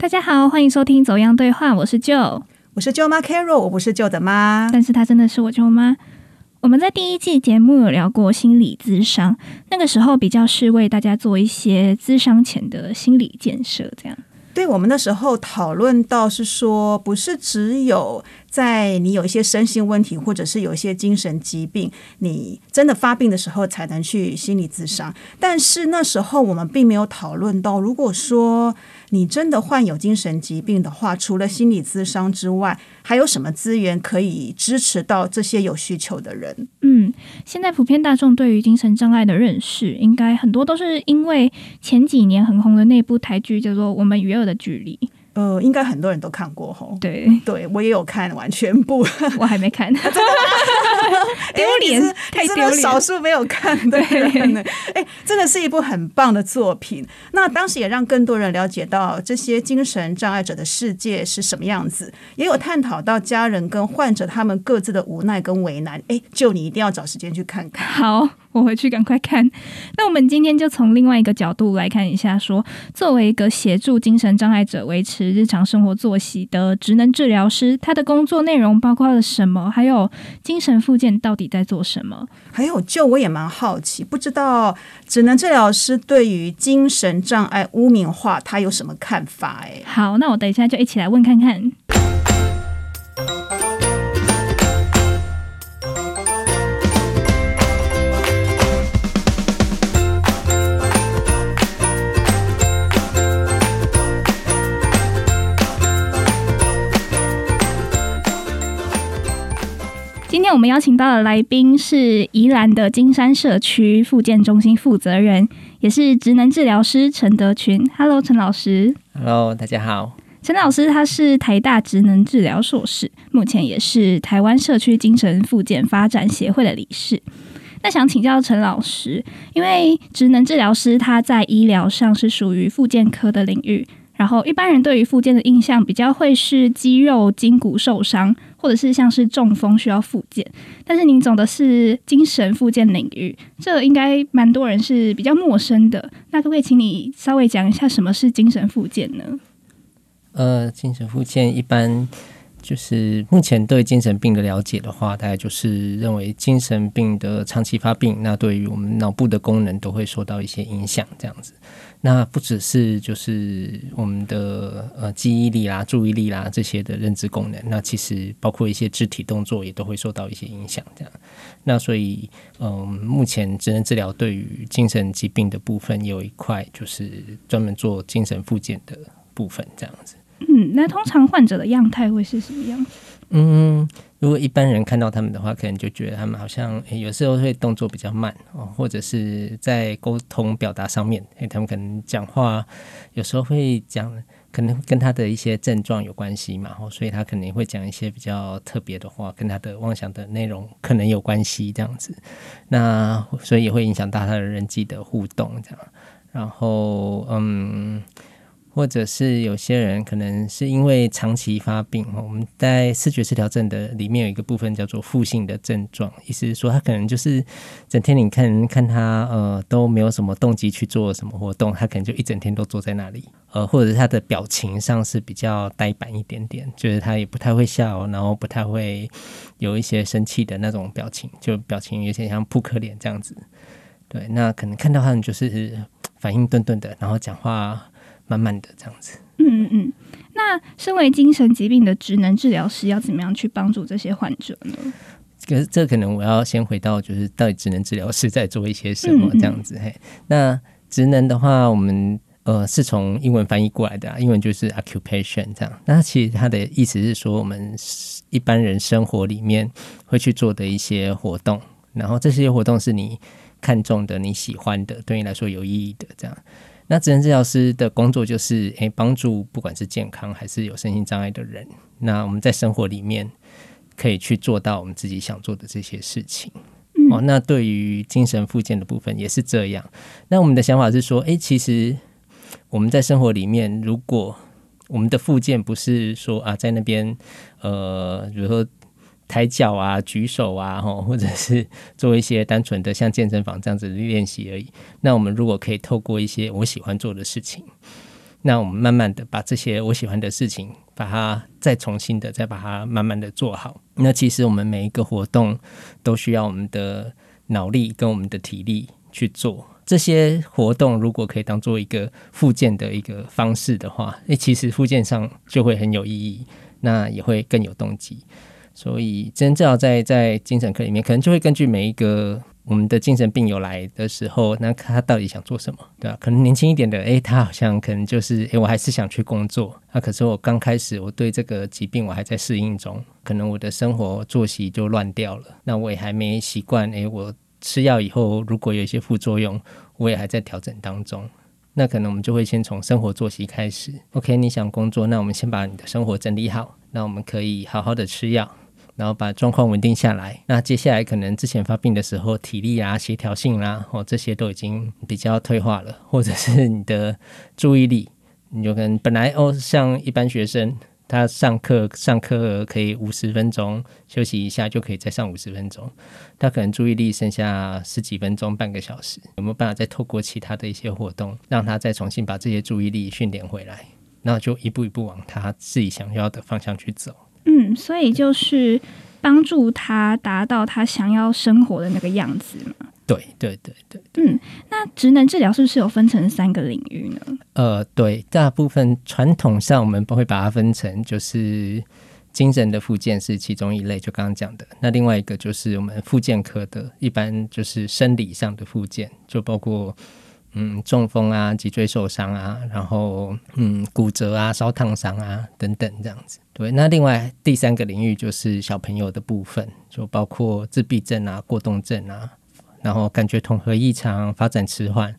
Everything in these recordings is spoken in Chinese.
大家好，欢迎收听《走样对话》，我是舅，我是舅妈 Carol，我不是舅的妈，但是她真的是我舅妈。我们在第一季节目有聊过心理咨商，那个时候比较是为大家做一些咨商前的心理建设，这样。对我们那时候讨论到是说，不是只有在你有一些身心问题，或者是有一些精神疾病，你真的发病的时候才能去心理咨商。但是那时候我们并没有讨论到，如果说你真的患有精神疾病的话，除了心理咨商之外，还有什么资源可以支持到这些有需求的人？嗯，现在普遍大众对于精神障碍的认识，应该很多都是因为前几年很红的那部台剧叫做《我们与恶的距离》。呃，应该很多人都看过吼。对，对我也有看完全部，我还没看，丢脸，太丢脸，少数没有看的人呢。哎，真的是一部很棒的作品。那当时也让更多人了解到这些精神障碍者的世界是什么样子，也有探讨到家人跟患者他们各自的无奈跟为难。哎，就你一定要找时间去看看。好。我回去赶快看。那我们今天就从另外一个角度来看一下，说作为一个协助精神障碍者维持日常生活作息的职能治疗师，他的工作内容包括了什么？还有精神附件到底在做什么？还有，就我也蛮好奇，不知道职能治疗师对于精神障碍污名化，他有什么看法？哎，好，那我等一下就一起来问看看。天我们邀请到的来宾是宜兰的金山社区复健中心负责人，也是职能治疗师陈德群。Hello，陈老师。Hello，大家好。陈老师他是台大职能治疗硕士，目前也是台湾社区精神复健发展协会的理事。那想请教陈老师，因为职能治疗师他在医疗上是属于复健科的领域。然后一般人对于复健的印象比较会是肌肉筋骨受伤，或者是像是中风需要复健。但是您走的是精神复健领域，这应该蛮多人是比较陌生的。那可不可以请你稍微讲一下什么是精神复健呢？呃，精神复健一般就是目前对精神病的了解的话，大概就是认为精神病的长期发病，那对于我们脑部的功能都会受到一些影响，这样子。那不只是就是我们的呃记忆力啦、注意力啦这些的认知功能，那其实包括一些肢体动作也都会受到一些影响。这样，那所以嗯，目前职能治疗对于精神疾病的部分有一块就是专门做精神复健的部分，这样子。嗯，那通常患者的样态会是什么样子？嗯，如果一般人看到他们的话，可能就觉得他们好像有时候会动作比较慢哦，或者是在沟通表达上面，诶，他们可能讲话有时候会讲，可能跟他的一些症状有关系嘛，哦，所以他可能会讲一些比较特别的话，跟他的妄想的内容可能有关系这样子，那所以也会影响到他的人际的互动这样，然后嗯。或者是有些人可能是因为长期发病，我们在视觉失调症的里面有一个部分叫做负性的症状，意思是说他可能就是整天你看看他呃都没有什么动机去做什么活动，他可能就一整天都坐在那里，呃，或者是他的表情上是比较呆板一点点，就是他也不太会笑，然后不太会有一些生气的那种表情，就表情有点像扑克脸这样子。对，那可能看到他们就是反应顿顿的，然后讲话。慢慢的这样子，嗯嗯嗯。那身为精神疾病的职能治疗师，要怎么样去帮助这些患者呢？可是这可能我要先回到，就是到底职能治疗师在做一些什么这样子。嘿，那职能的话，我们呃是从英文翻译过来的，英文就是 occupation 这样。那其实它的意思是说，我们一般人生活里面会去做的一些活动，然后这些活动是你看中的、你喜欢的，对你来说有意义的这样。那职能治疗师的工作就是，诶，帮助不管是健康还是有身心障碍的人，那我们在生活里面可以去做到我们自己想做的这些事情。哦，那对于精神复健的部分也是这样。那我们的想法是说，诶，其实我们在生活里面，如果我们的附件不是说啊，在那边，呃，比如说。抬脚啊，举手啊，吼，或者是做一些单纯的像健身房这样子的练习而已。那我们如果可以透过一些我喜欢做的事情，那我们慢慢的把这些我喜欢的事情，把它再重新的再把它慢慢的做好。那其实我们每一个活动都需要我们的脑力跟我们的体力去做。这些活动如果可以当做一个附件的一个方式的话，诶，其实附件上就会很有意义，那也会更有动机。所以，真正要在在精神科里面，可能就会根据每一个我们的精神病友来的时候，那他到底想做什么，对吧？可能年轻一点的，诶，他好像可能就是，诶，我还是想去工作。那可是我刚开始，我对这个疾病我还在适应中，可能我的生活作息就乱掉了。那我也还没习惯，诶，我吃药以后如果有一些副作用，我也还在调整当中。那可能我们就会先从生活作息开始。OK，你想工作，那我们先把你的生活整理好，那我们可以好好的吃药。然后把状况稳定下来，那接下来可能之前发病的时候体力啊、协调性啦，哦这些都已经比较退化了，或者是你的注意力，你就跟本来 哦像一般学生，他上课上课可以五十分钟休息一下就可以再上五十分钟，他可能注意力剩下十几分钟、半个小时，有没有办法再透过其他的一些活动，让他再重新把这些注意力训练回来？那就一步一步往他自己想要的方向去走。嗯，所以就是帮助他达到他想要生活的那个样子嘛。对对对对。嗯，那职能治疗是不是有分成三个领域呢？呃，对，大部分传统上我们不会把它分成，就是精神的附件是其中一类，就刚刚讲的。那另外一个就是我们附件科的，一般就是生理上的附件，就包括。嗯，中风啊，脊椎受伤啊，然后嗯，骨折啊，烧烫伤啊，等等这样子。对，那另外第三个领域就是小朋友的部分，就包括自闭症啊、过动症啊，然后感觉统合异常、发展迟缓，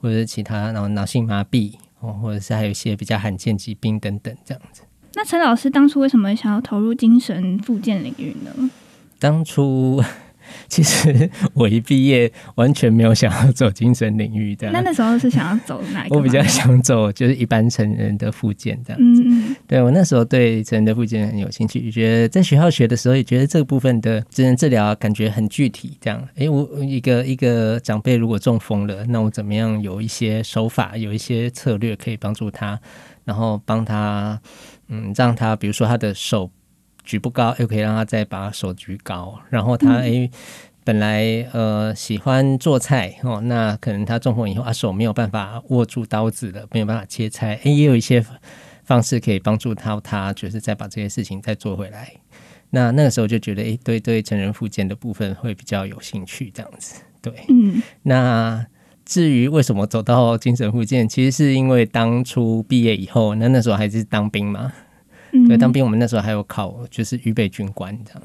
或者是其他，然后脑性麻痹哦，或者是还有一些比较罕见疾病等等这样子。那陈老师当初为什么想要投入精神复健领域呢？当初。其实 我一毕业完全没有想要走精神领域的。那那时候是想要走哪一个？我比较想走就是一般成人的附件这样子。嗯对我那时候对成人的附件很有兴趣，觉得在学校学的时候也觉得这个部分的智能治疗感觉很具体。这样，哎，我一个一个长辈如果中风了，那我怎么样有一些手法，有一些策略可以帮助他，然后帮他，嗯，让他比如说他的手。举不高，又可以让他再把手举高。然后他诶，本来呃喜欢做菜哦，那可能他中风以后啊手没有办法握住刀子了，没有办法切菜。诶，也有一些方式可以帮助他，他就是再把这些事情再做回来。那那个时候就觉得诶，对对，成人复健的部分会比较有兴趣，这样子。对，嗯。那至于为什么走到精神复健，其实是因为当初毕业以后，那那时候还是当兵嘛。对，当兵我们那时候还有考，就是预备军官这样。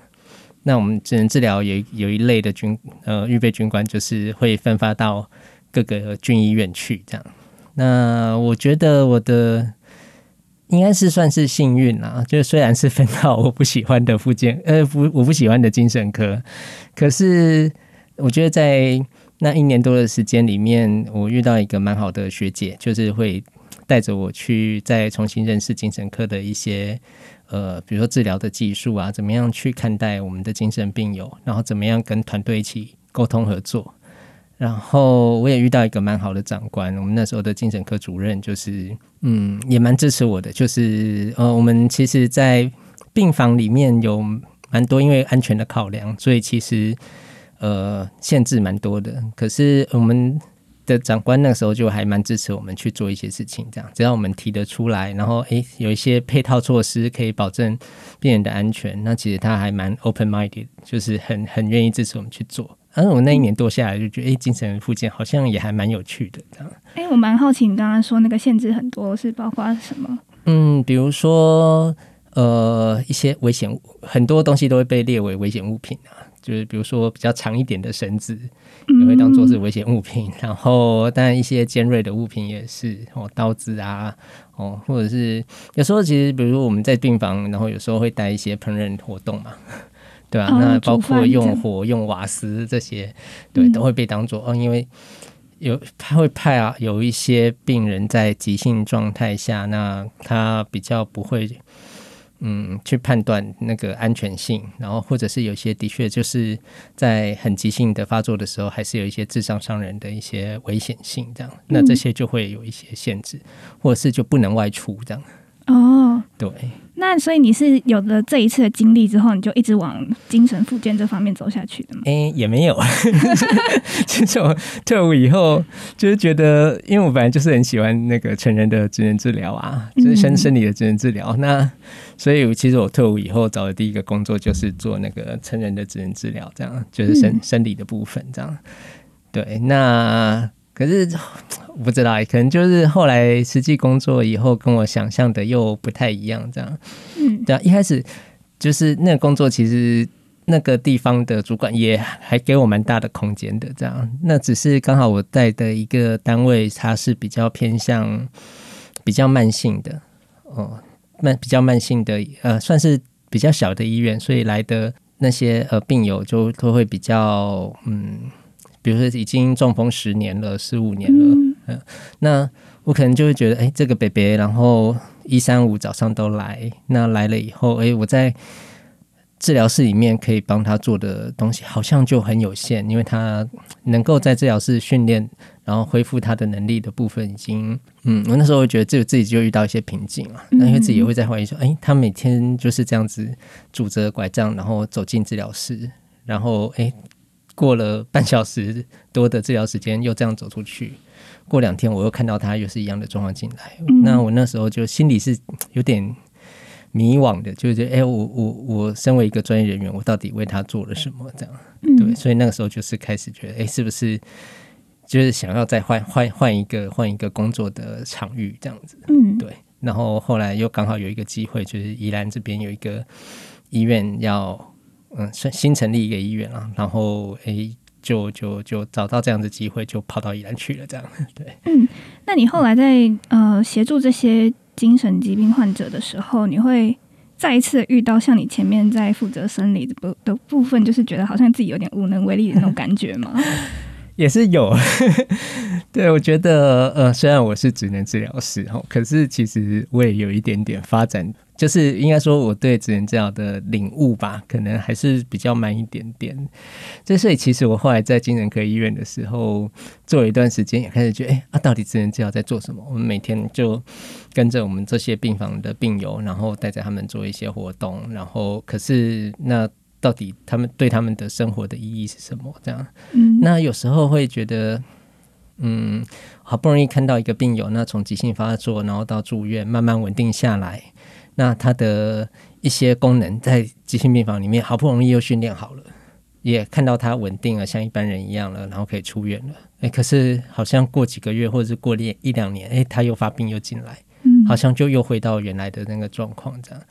那我们只能治疗有有一类的军呃预备军官，就是会分发到各个军医院去这样。那我觉得我的应该是算是幸运啦，就是虽然是分到我不喜欢的附件，呃不我不喜欢的精神科，可是我觉得在那一年多的时间里面，我遇到一个蛮好的学姐，就是会。带着我去再重新认识精神科的一些呃，比如说治疗的技术啊，怎么样去看待我们的精神病友，然后怎么样跟团队一起沟通合作。然后我也遇到一个蛮好的长官，我们那时候的精神科主任就是嗯，也蛮支持我的。就是呃，我们其实，在病房里面有蛮多因为安全的考量，所以其实呃限制蛮多的。可是我们。的长官那时候就还蛮支持我们去做一些事情，这样只要我们提得出来，然后诶有一些配套措施可以保证病人的安全，那其实他还蛮 open minded，就是很很愿意支持我们去做。而我那一年多下来就觉得，诶，精神复健好像也还蛮有趣的这样。诶，我蛮好奇你刚刚说那个限制很多是包括什么？嗯，比如说呃一些危险物很多东西都会被列为危险物品啊。就是比如说比较长一点的绳子也会当做是危险物品，然后当然一些尖锐的物品也是哦，刀子啊哦，或者是有时候其实比如说我们在病房，然后有时候会带一些烹饪活动嘛，对吧？那包括用火、用瓦斯这些，对，都会被当做哦，因为有他会派啊，有一些病人在急性状态下，那他比较不会。嗯，去判断那个安全性，然后或者是有些的确就是在很急性的发作的时候，还是有一些致伤伤人的一些危险性，这样，那这些就会有一些限制，或者是就不能外出这样。哦，对，那所以你是有了这一次的经历之后，你就一直往精神复健这方面走下去的吗？哎、也没有。其实我退伍以后，就是觉得，因为我本来就是很喜欢那个成人的职能治疗啊，就是生嗯生理的职能治疗。那所以其实我退伍以后找的第一个工作就是做那个成人的职能治疗，这样就是生、嗯生理的部分，这样。对，那可是 我不知道欸，可能就是后来实际工作以后，跟我想象的又不太一样，这样。嗯对啊，一开始就是那个工作，其实那个地方的主管也还给我蛮大的空间的，这样。那只是刚好我在的一个单位，它是比较偏向比较慢性的哦，慢比较慢性的，呃，算是比较小的医院，所以来的那些呃病友就都会比较嗯。比如说已经中风十年了、十五年了，嗯那我可能就会觉得，哎、这个北北，然后一三五早上都来，那来了以后，哎、我在治疗室里面可以帮他做的东西好像就很有限，因为他能够在治疗室训练，然后恢复他的能力的部分已经，嗯，我那时候会觉得自己自己就遇到一些瓶颈了，那因为自己也会在怀疑说，哎、他每天就是这样子拄着拐杖，然后走进治疗室，然后哎。过了半小时多的治疗时间，又这样走出去。过两天我又看到他又是一样的状况进来，嗯那我那时候就心里是有点迷惘的，就是觉得，哎、我我我身为一个专业人员，我到底为他做了什么？这样，对，嗯所以那个时候就是开始觉得，哎、是不是就是想要再换换换一个换一个工作的场域这样子？嗯对，然后后来又刚好有一个机会，就是宜兰这边有一个医院要嗯新新成立一个医院啊，然后诶就就就找到这样的机会，就跑到宜兰去了，这样 对。嗯那你后来在呃协助这些精神疾病患者的时候，你会再一次遇到像你前面在负责生理的部的部分，就是觉得好像自己有点无能为力的那种感觉吗？也是有，对我觉得，呃，虽然我是职能治疗师哈，可是其实我也有一点点发展，就是应该说我对职能治疗的领悟吧，可能还是比较慢一点点。这所以其实我后来在精神科医院的时候，做了一段时间，也开始觉得，哎、啊，到底职能治疗在做什么？我们每天就跟着我们这些病房的病友，然后带着他们做一些活动，然后可是那到底他们对他们的生活的意义是什么？这样。嗯，那有时候会觉得，嗯，好不容易看到一个病友，那从急性发作，然后到住院，慢慢稳定下来，那它的一些功能在急性病房里面好不容易又训练好了，也看到它稳定了，像一般人一样了，然后可以出院了。哎，可是好像过几个月或者是过一一两年，哎，他又发病又进来，嗯好像就又回到原来的那个状况这样。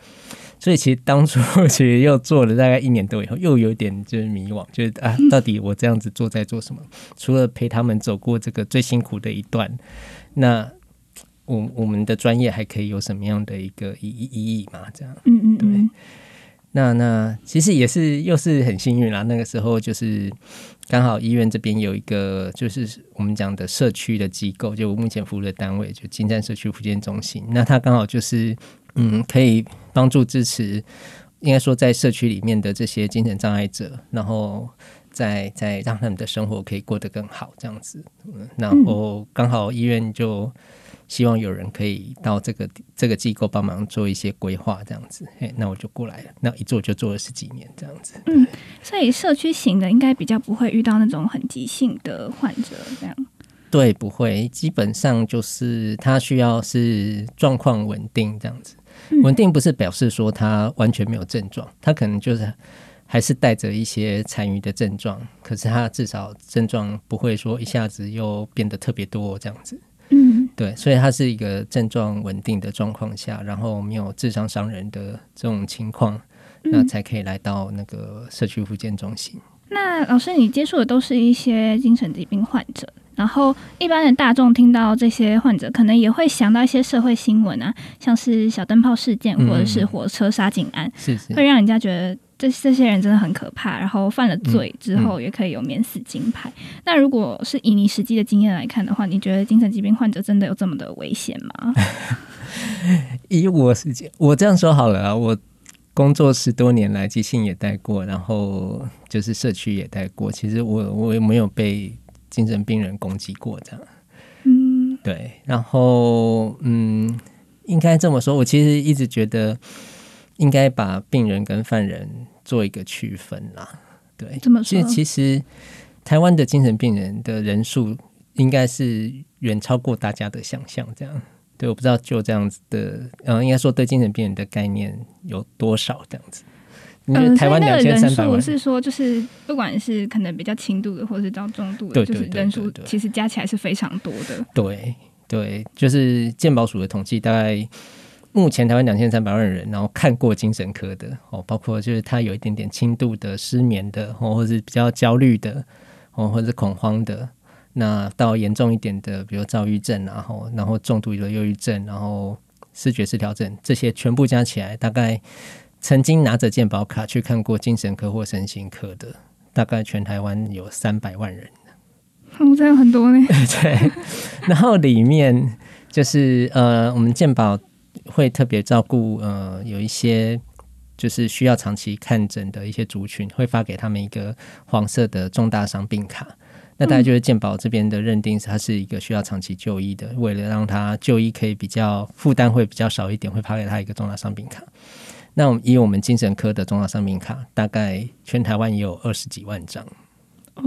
所以其实当初 其实又做了大概一年多以后，又有点就是迷惘，就是啊，到底我这样子做在做什么？除了陪他们走过这个最辛苦的一段，那我我们的专业还可以有什么样的一个意意意义嘛？这样。嗯嗯嗯，那那其实也是又是很幸运啦，那个时候就是刚好医院这边有一个就是我们讲的社区的机构，就我目前服务的单位就金山社区福建中心，那它刚好就是嗯可以帮助支持，应该说在社区里面的这些精神障碍者，然后再再让他们的生活可以过得更好这样子，嗯，然后刚好医院就。希望有人可以到这个这个机构帮忙做一些规划，这样子，嘿，那我就过来了。那一做就做了十几年，这样子。嗯所以社区型的应该比较不会遇到那种很急性的患者，这样。对，不会，基本上就是他需要是状况稳定这样子。嗯稳定不是表示说他完全没有症状，他可能就是还是带着一些残余的症状，可是他至少症状不会说一下子又变得特别多这样子。嗯对，所以它是一个症状稳定的状况下，然后没有智商伤人的这种情况，那才可以来到那个社区复健中心。那老师，你接触的都是一些精神疾病患者，然后一般的大众听到这些患者，可能也会想到一些社会新闻啊，像是小灯泡事件嗯或者是火车杀警案，是是，会让人家觉得这这些人真的很可怕，然后犯了罪之嗯后也可以有免死金牌。那如果是以你实际的经验来看的话，你觉得精神疾病患者真的有这么的危险吗？以我实际，我这样说好了啊，我工作十多年来，即兴也带过，然后就是社区也带过。其实我我也没有被精神病人攻击过，这样。嗯，对，然后嗯，应该这么说，我其实一直觉得应该把病人跟犯人做一个区分啦。对，这么说其实，台湾的精神病人的人数应该是远超过大家的想象。这样，对，我不知道就这样子的，嗯、应该说对精神病人的概念有多少这样子。因为嗯，台湾两千三百万，数是说，就是不管是可能比较轻度的，或是到重度的，对就是人数其实加起来是非常多的。对对，就是健保署的统计，大概目前台湾两千三百万人，然后看过精神科的哦，包括就是他有一点点轻度的失眠的，哦，或者是比较焦虑的，哦，或者是恐慌的。那到严重一点的，比如躁郁症，然后然后重度的忧郁症，然后视觉失调症，这些全部加起来，大概曾经拿着健保卡去看过精神科或身心科的，大概全台湾有三百万人。哦，这样很多呢。对，然后里面就是呃，我们健保会特别照顾呃，有一些就是需要长期看诊的一些族群，会发给他们一个黄色的重大伤病卡。那大概就是健保这边的认定是，它是一个需要长期就医的，为了让他就医可以比较负担会比较少一点，会发给他一个重大伤病卡。那我们以我们精神科的重大伤病卡，大概全台湾也有二十几万张。哦，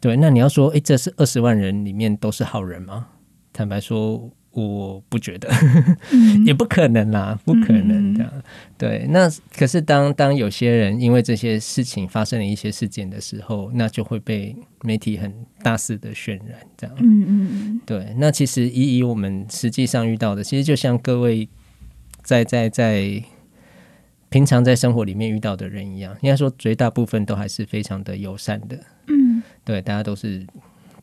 对，那你要说，诶，这是二十万人里面都是好人吗？坦白说，我不觉得，嗯 也不可能啦，不可能的。对，那可是当当有些人因为这些事情发生了一些事件的时候，那就会被媒体很大肆的渲染，这样。嗯嗯嗯，对，那其实以以我们实际上遇到的，其实就像各位在在在平常在生活里面遇到的人一样，应该说绝大部分都还是非常的友善的。嗯，对，大家都是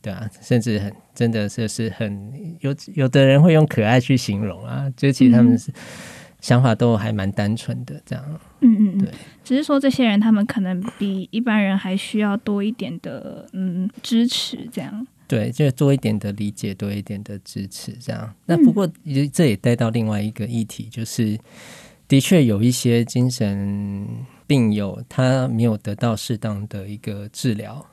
对啊，甚至很真的就是很有有的人会用可爱去形容啊，就其实他们是、想法都还蛮单纯的这样。嗯嗯嗯对，只是说这些人他们可能比一般人还需要多一点的嗯支持，这样。对，就多一点的理解，多一点的支持，这样。那不过也这也带到另外一个议题，就是的确有一些精神病友他没有得到适当的一个治疗，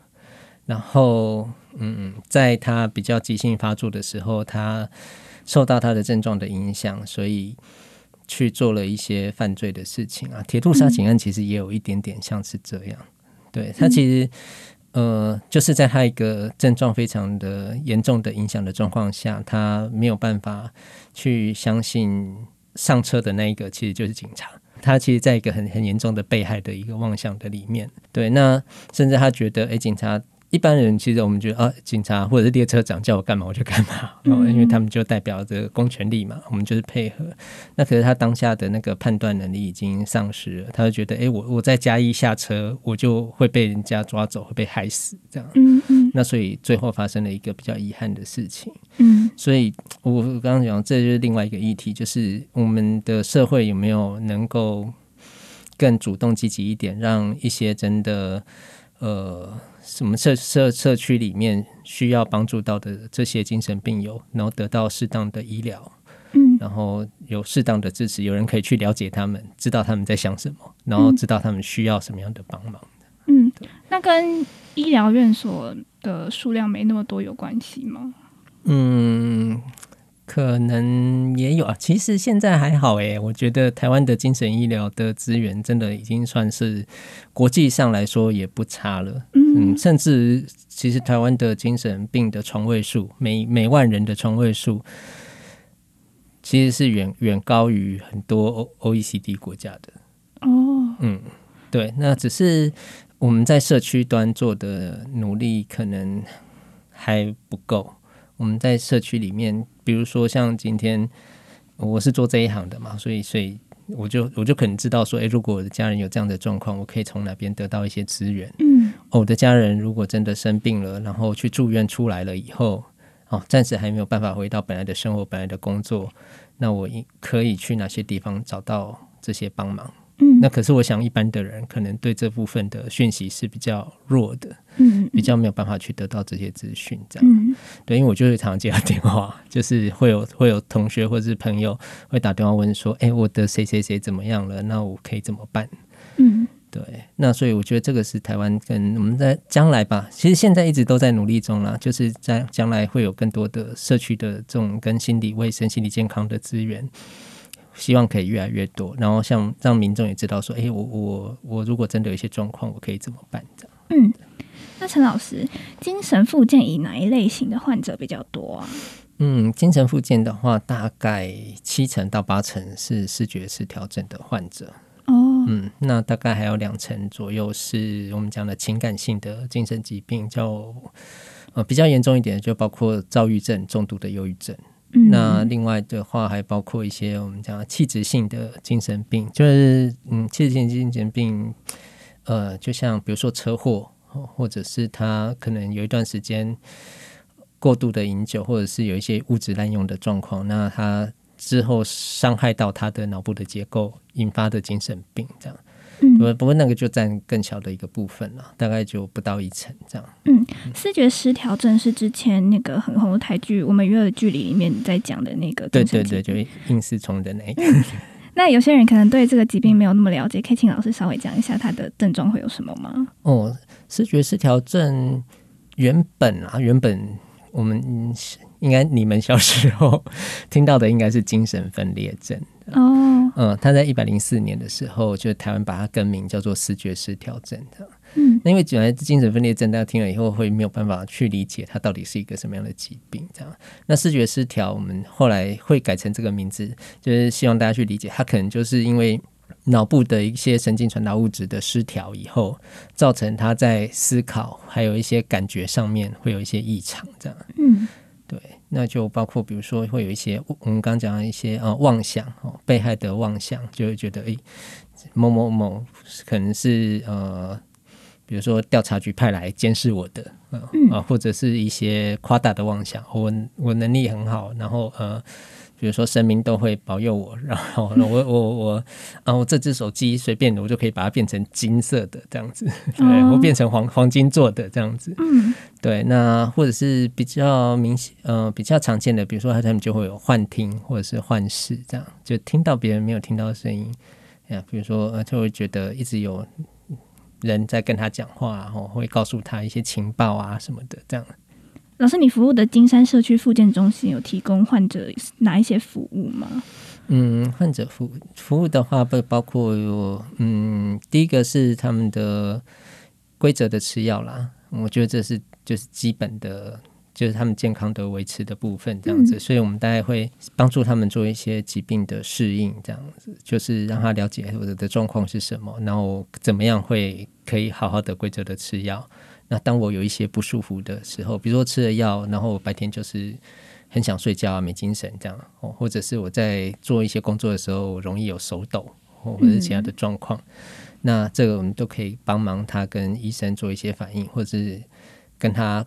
然后嗯，在他比较急性发作的时候，他受到他的症状的影响，所以去做了一些犯罪的事情啊。铁路杀警案其实也有一点点像是这样，对他其实。呃，就是在他一个症状非常的严重的影响的状况下，他没有办法去相信上车的那一个其实就是警察。他其实在一个很很严重的被害的一个妄想的里面，对，那甚至他觉得，哎，警察一般人其实我们觉得啊，警察或者是列车长叫我干嘛我就干嘛，哦，因为他们就代表着公权力嘛，我们就是配合。那可是他当下的那个判断能力已经丧失了，他就觉得，哎，我我在嘉义下车，我就会被人家抓走，会被害死这样。嗯嗯那所以最后发生了一个比较遗憾的事情。嗯所以我刚刚讲，这就是另外一个议题，就是我们的社会有没有能够更主动积极一点，让一些真的呃什么社社社区里面需要帮助到的这些精神病友，然后得到适当的医疗，嗯然后有适当的支持，有人可以去了解他们，知道他们在想什么，然后知道他们需要什么样的帮忙。嗯，那跟医疗院所的数量没那么多有关系吗？嗯，可能也有啊。其实现在还好诶，我觉得台湾的精神医疗的资源真的已经算是国际上来说也不差了。嗯，甚至其实台湾的精神病的床位数，每每万人的床位数，其实是远远高于很多 O OECD 国家的。哦，嗯，对，那只是我们在社区端做的努力可能还不够。我们在社区里面，比如说像今天我是做这一行的嘛，所以所以我就我就可能知道说，诶，如果我的家人有这样的状况，我可以从哪边得到一些资源。嗯哦我的家人如果真的生病了，然后去住院出来了以后，哦，暂时还没有办法回到本来的生活、本来的工作，那我应可以去哪些地方找到这些帮忙？嗯那可是我想一般的人可能对这部分的讯息是比较弱的，嗯比较没有办法去得到这些资讯，这样。嗯对，因为我就会常常接到电话，就是会有会有同学或者是朋友会打电话问说，哎，我的谁谁谁怎么样了？那我可以怎么办？嗯对，那所以我觉得这个是台湾跟我们在将来吧，其实现在一直都在努力中啦，就是在将来会有更多的社区的这种跟心理卫生、心理健康的资源，希望可以越来越多，然后像让民众也知道说，哎，我我我如果真的有一些状况，我可以怎么办？这样。嗯。那陈老师，精神复健以哪一类型的患者比较多啊？嗯，精神复健的话，大概七成到八成是视觉失调症的患者。哦，嗯，那大概还有两成左右是我们讲的情感性的精神疾病，叫呃比较严重一点，就包括躁郁症、重度的忧郁症。那另外的话，还包括一些我们讲的气质性的精神病，就是嗯，气质性精神病，呃，就像比如说车祸，或者是他可能有一段时间过度的饮酒，或者是有一些物质滥用的状况，那他之后伤害到他的脑部的结构，引发的精神病这样。嗯不不过那个就占更小的一个部分了，大概就不到一层这样。嗯视觉失调症是之前那个很红的台剧《我们约了距离》里面在讲的那个对对对，就应试虫的那一个。那有些人可能对这个疾病没有那么了解，可以请老师稍微讲一下它的症状会有什么吗？哦，视觉失调症原本啊，原本我们嗯应该你们小时候听到的应该是精神分裂症。哦，嗯，他在一百零四年的时候，就台湾把它更名叫做视觉失调症的。嗯那因为本来精神分裂症，大家听了以后会没有办法去理解它到底是一个什么样的疾病，这样。那视觉失调，我们后来会改成这个名字，就是希望大家去理解，它可能就是因为脑部的一些神经传导物质的失调以后，造成他在思考还有一些感觉上面会有一些异常，这样。嗯对，那就包括比如说会有一些我们刚刚讲的一些呃妄想哦，被害的妄想，就会觉得诶某某某可能是呃，比如说调查局派来监视我的，呃啊、或者是一些夸大的妄想，我我能力很好，然后呃。比如说神明都会保佑我，然后我我我啊，我这只手机随便我就可以把它变成金色的这样子，对哦。我变成黄黄金做的这样子，嗯对，那或者是比较明显，呃，比较常见的，比如说他们就会有幻听或者是幻视，这样就听到别人没有听到的声音，呀，比如说呃，就会觉得一直有人在跟他讲话，然后会告诉他一些情报啊什么的，这样。老师，你服务的金山社区复健中心有提供患者哪一些服务吗？嗯，患者服服务的话，不包括有嗯，第一个是他们的规则的吃药啦，我觉得这是就是基本的，就是他们健康的维持的部分这样子，所以我们大概会帮助他们做一些疾病的适应，这样子，就是让他了解我的的状况是什么，然后怎么样会可以好好的规则的吃药。那当我有一些不舒服的时候，比如说吃了药，然后我白天就是很想睡觉啊，没精神这样，哦，或者是我在做一些工作的时候容易有手抖，或者是其他的状况，那这个我们都可以帮忙他跟医生做一些反应，或者是跟他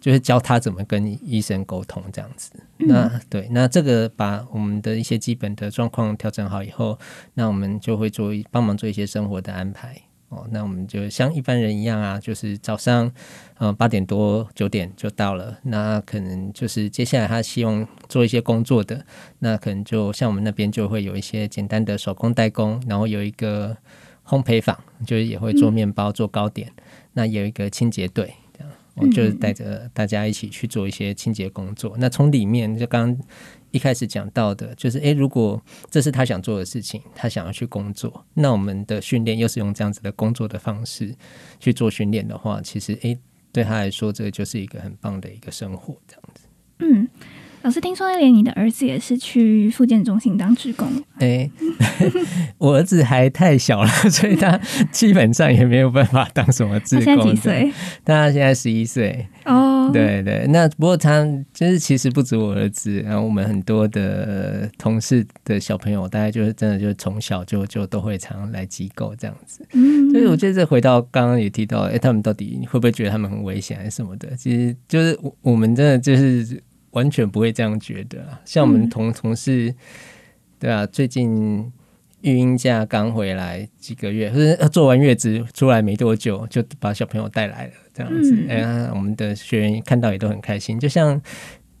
就是教他怎么跟医生沟通这样子。那对，那这个把我们的一些基本的状况调整好以后，那我们就会做帮忙做一些生活的安排。哦，那我们就像一般人一样啊，就是早上，呃，八点多九点就到了。那可能就是接下来他希望做一些工作的，那可能就像我们那边就会有一些简单的手工代工，然后有一个烘焙坊，就是也会做面包、做糕点。那有一个清洁队，这样我就是带着大家一起去做一些清洁工作。那从里面就刚刚一开始讲到的，就是诶，如果这是他想做的事情，他想要去工作，那我们的训练又是用这样子的工作的方式去做训练的话，其实诶，对他来说，这个就是一个很棒的一个生活，这样子。嗯，老师听说连你的儿子也是去复健中心当职工，诶，我儿子还太小了，所以他基本上也没有办法当什么志他现在工。几？岁？他现在十一岁。哦，，对对，那不过他就是其实不止我儿子，然后我们很多的同事的小朋友，大概就是真的就是从小就就都会常来机构这样子。嗯，所以我觉得这回到刚刚也提到，哎，他们到底会不会觉得他们很危险还是什么的？其实就是我我们真的就是完全不会这样觉得啊。像我们嗯同同事，对啊，最近育婴假刚回来几个月，或者做完月子出来没多久，就把小朋友带来了，这样子。哎呀，我们的学员看到也都很开心，就像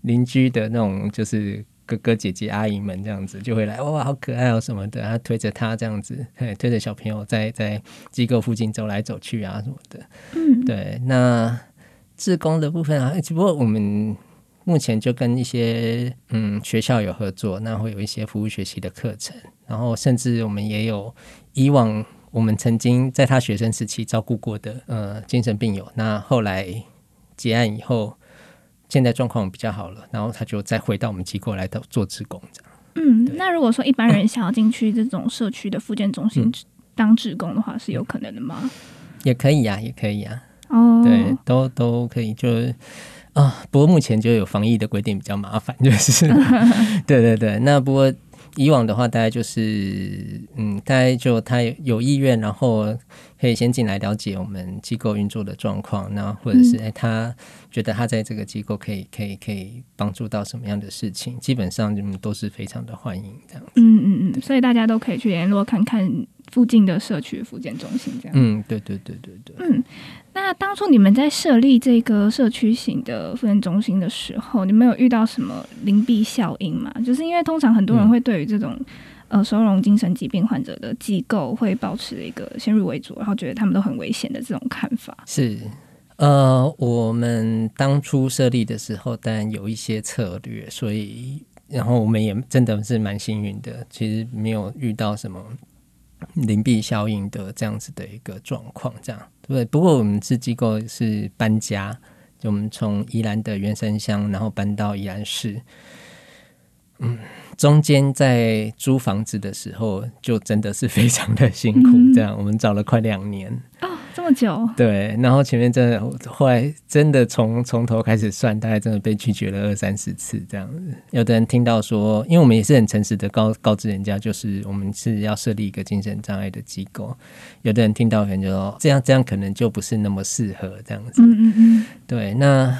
邻居的那种，就是哥哥姐姐阿姨们这样子，就会来哇，好可爱哦什么的，他推着他这样子，推着小朋友在在机构附近走来走去啊什么的。嗯，对。那志工的部分啊，只不过我们。目前就跟一些嗯学校有合作，那会有一些服务学习的课程，然后甚至我们也有以往我们曾经在他学生时期照顾过的呃精神病友，那后来结案以后，现在状况比较好了，然后他就再回到我们机构来到做职工这样。嗯，那如果说一般人想要进去这种社区的复健中心当职工的话，是有可能的吗？也可以呀，也可以呀。哦，对，都都可以，就。啊，不过目前就有防疫的规定比较麻烦，就是，对对对。那不过以往的话，大概就是，嗯，大概就他有意愿，然后可以先进来了解我们机构运作的状况，那或者是哎，他觉得他在这个机构可以可以可以帮助到什么样的事情，基本上就都是非常的欢迎这样。嗯嗯嗯，所以大家都可以去联络看看附近的社区复健中心这样。嗯，对对对对对。嗯。那当初你们在设立这个社区型的复健中心的时候，你们有遇到什么灵璧效应吗？就是因为通常很多人会对于这种呃收容精神疾病患者的机构会保持一个先入为主，然后觉得他们都很危险的这种看法。是，呃，我们当初设立的时候，当然有一些策略，所以然后我们也真的是蛮幸运的，其实没有遇到什么。灵璧效应的这样子的一个状况，这样对。不对？不过我们是机构是搬家，就我们从宜兰的原生乡，然后搬到宜兰市。嗯，中间在租房子的时候，就真的是非常的辛苦。这样，我们找了快两年。这么久，对，然后前面真的后来真的从从头开始算，大概真的被拒绝了二三十次这样子。有的人听到说，因为我们也是很诚实的告告知人家，就是我们是要设立一个精神障碍的机构。有的人听到可能就说，这样这样可能就不是那么适合这样子。嗯嗯嗯，对，那。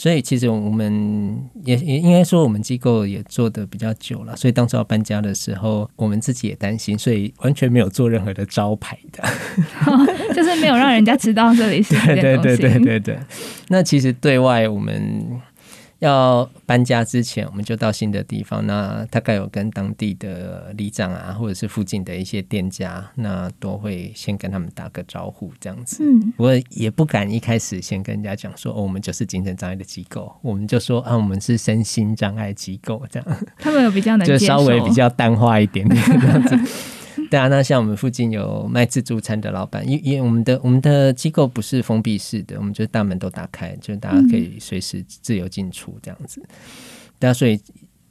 所以其实我们也也应该说，我们机构也做的比较久了。所以当初要搬家的时候，我们自己也担心，所以完全没有做任何的招牌的，就是没有让人家知道这里是对对对对对对。那其实对外我们。要搬家之前，我们就到新的地方。那大概有跟当地的里长啊，或者是附近的一些店家，那都会先跟他们打个招呼，这样子。嗯，不过也不敢一开始先跟人家讲说，哦，我们就是精神障碍的机构，我们就说啊，我们是身心障碍机构，这样。他们有比较能，就稍微比较淡化一点点这样子。对啊，那像我们附近有卖自助餐的老板，因因为我们的我们的机构不是封闭式的，我们就大门都打开，就是大家可以随时自由进出这样子。那所以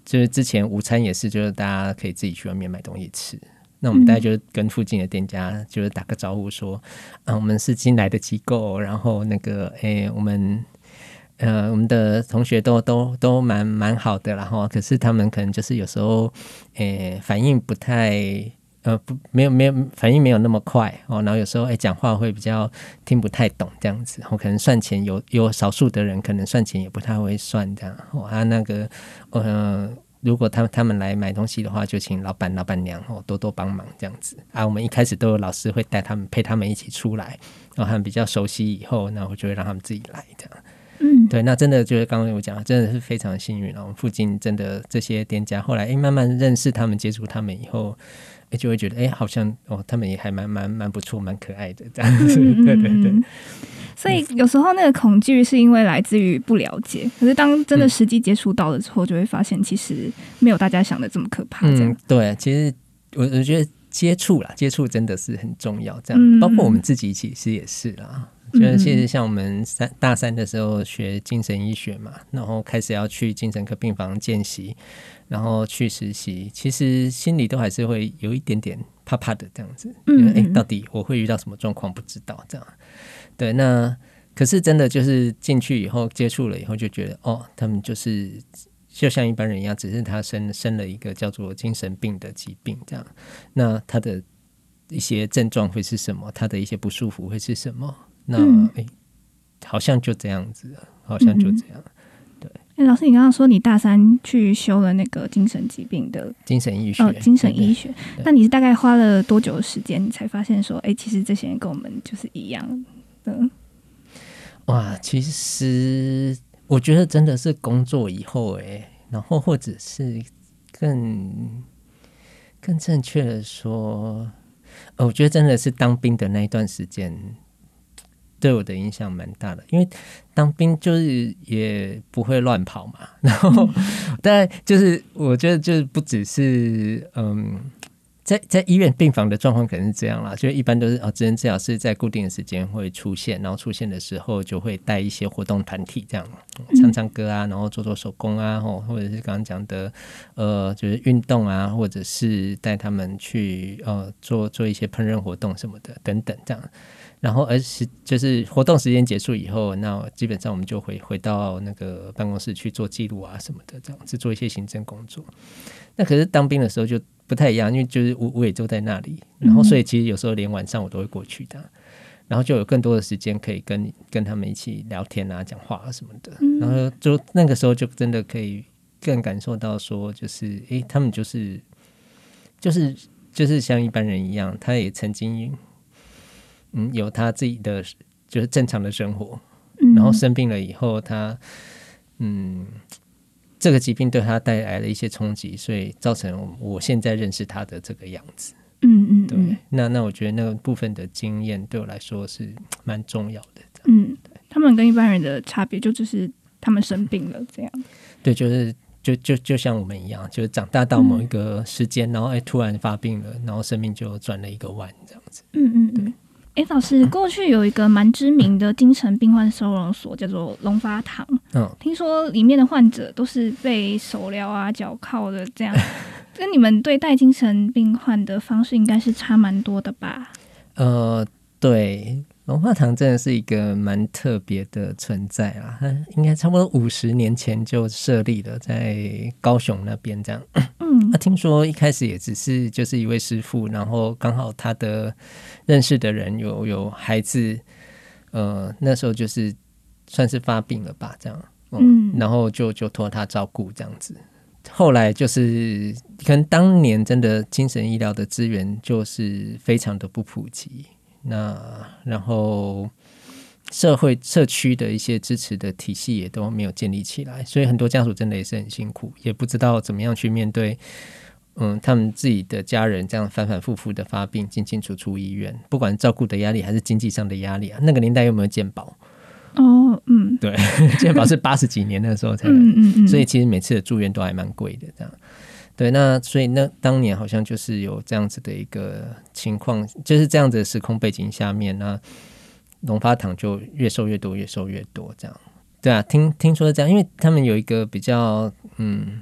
就是之前午餐也是，就是大家可以自己去外面买东西吃。那我们大家就跟附近的店家就是打个招呼说，啊，我们是新来的机构，然后那个诶，我们呃我们的同学都都都蛮蛮好的，然后可是他们可能就是有时候诶反应不太。呃不，没有没有反应没有那么快哦，然后有时候哎讲话会比较听不太懂这样子，然后可能算钱有有少数的人可能算钱也不太会算这样，啊那个呃如果他们他们来买东西的话，就请老板老板娘哦多多帮忙这样子啊，我们一开始都有老师会带他们陪他们一起出来，然后他们比较熟悉以后，那我就会让他们自己来这样，嗯，对，那真的就是刚刚我讲，真的是非常幸运，然后附近真的这些店家后来哎慢慢认识他们，接触他们以后。哎，就会觉得哎，好像哦，他们也还蛮蛮蛮不错，蛮可爱的这样子，对对对。所以有时候那个恐惧是因为来自于不了解，可是当真的实际接触到了之后，就会发现其实没有大家想的这么可怕。这样对，其实我我觉得接触啦，接触真的是很重要。这样，包括我们自己其实也是啦。就是其实像我们三大三的时候学精神医学嘛，然后开始要去精神科病房见习，然后去实习，其实心里都还是会有一点点怕怕的这样子。因为，哎，到底我会遇到什么状况不知道这样。对，那可是真的就是进去以后接触了以后，就觉得哦，他们就是就像一般人一样，只是他生生了一个叫做精神病的疾病这样。那他的一些症状会是什么？他的一些不舒服会是什么？那哎，好像就这样子，好像就这样，对。哎，老师，你刚刚说你大三去修了那个精神疾病的精神医学，哦，精神医学。那你是大概花了多久的时间，你才发现说，哎，其实这些人跟我们就是一样的？哇，其实我觉得真的是工作以后哎，然后或者是更更正确的说，呃，我觉得真的是当兵的那一段时间对我的影响蛮大的，因为当兵就是也不会乱跑嘛，然后 但就是我觉得就是不只是嗯。在在医院病房的状况可能是这样啦，就一般都是哦，职能治疗师在固定的时间会出现，然后出现的时候就会带一些活动团体，这样唱唱歌啊，然后做做手工啊，或或者是刚刚讲的呃，就是运动啊，或者是带他们去呃做做一些烹饪活动什么的等等这样。然后，而是就是活动时间结束以后，那基本上我们就回回到那个办公室去做记录啊什么的，这样子做一些行政工作。那可是当兵的时候就不太一样，因为就是我我也就在那里，然后所以其实有时候连晚上我都会过去的，然后就有更多的时间可以跟跟他们一起聊天啊、讲话啊什么的。然后就那个时候就真的可以更感受到说，就是诶，他们就是就是就是像一般人一样，他也曾经。嗯，有他自己的就是正常的生活，然后生病了以后，他嗯，这个疾病对他带来了一些冲击，所以造成我现在认识他的这个样子。嗯嗯，对。那那我觉得那个部分的经验对我来说是蛮重要的。嗯，他们跟一般人的差别就只是他们生病了这样。对，就是就就就像我们一样，就是长大到某一个时间，然后哎突然发病了，然后生命就转了一个弯这样子。嗯嗯，对。哎，老师，过去有一个蛮知名的精神病患收容所，叫做龙发堂。嗯，听说里面的患者都是被手镣啊、脚铐的，这样 跟你们对待精神病患的方式应该是差蛮多的吧？呃，对。龙发堂真的是一个蛮特别的存在啊，它应该差不多五十年前就设立了，在高雄那边这样。嗯，那听说一开始也只是就是一位师傅，然后刚好他的认识的人有有孩子，呃，那时候就是算是发病了吧，这样。嗯，然后就就托他照顾这样子。后来就是可能当年真的精神医疗的资源就是非常的不普及。那然后社会社区的一些支持的体系也都没有建立起来，所以很多家属真的也是很辛苦，也不知道怎么样去面对，嗯，他们自己的家人这样反反复复的发病，进进出出医院，不管照顾的压力还是经济上的压力啊。那个年代有没有健保？哦，嗯，对，健保是八十几年的时候才，嗯嗯嗯，所以其实每次的住院都还蛮贵的，这样。对，那所以那当年好像就是有这样子的一个情况，就是这样子的时空背景下面，那龙发堂就越收越多，越收越多，这样。对啊，听听说这样，因为他们有一个比较嗯，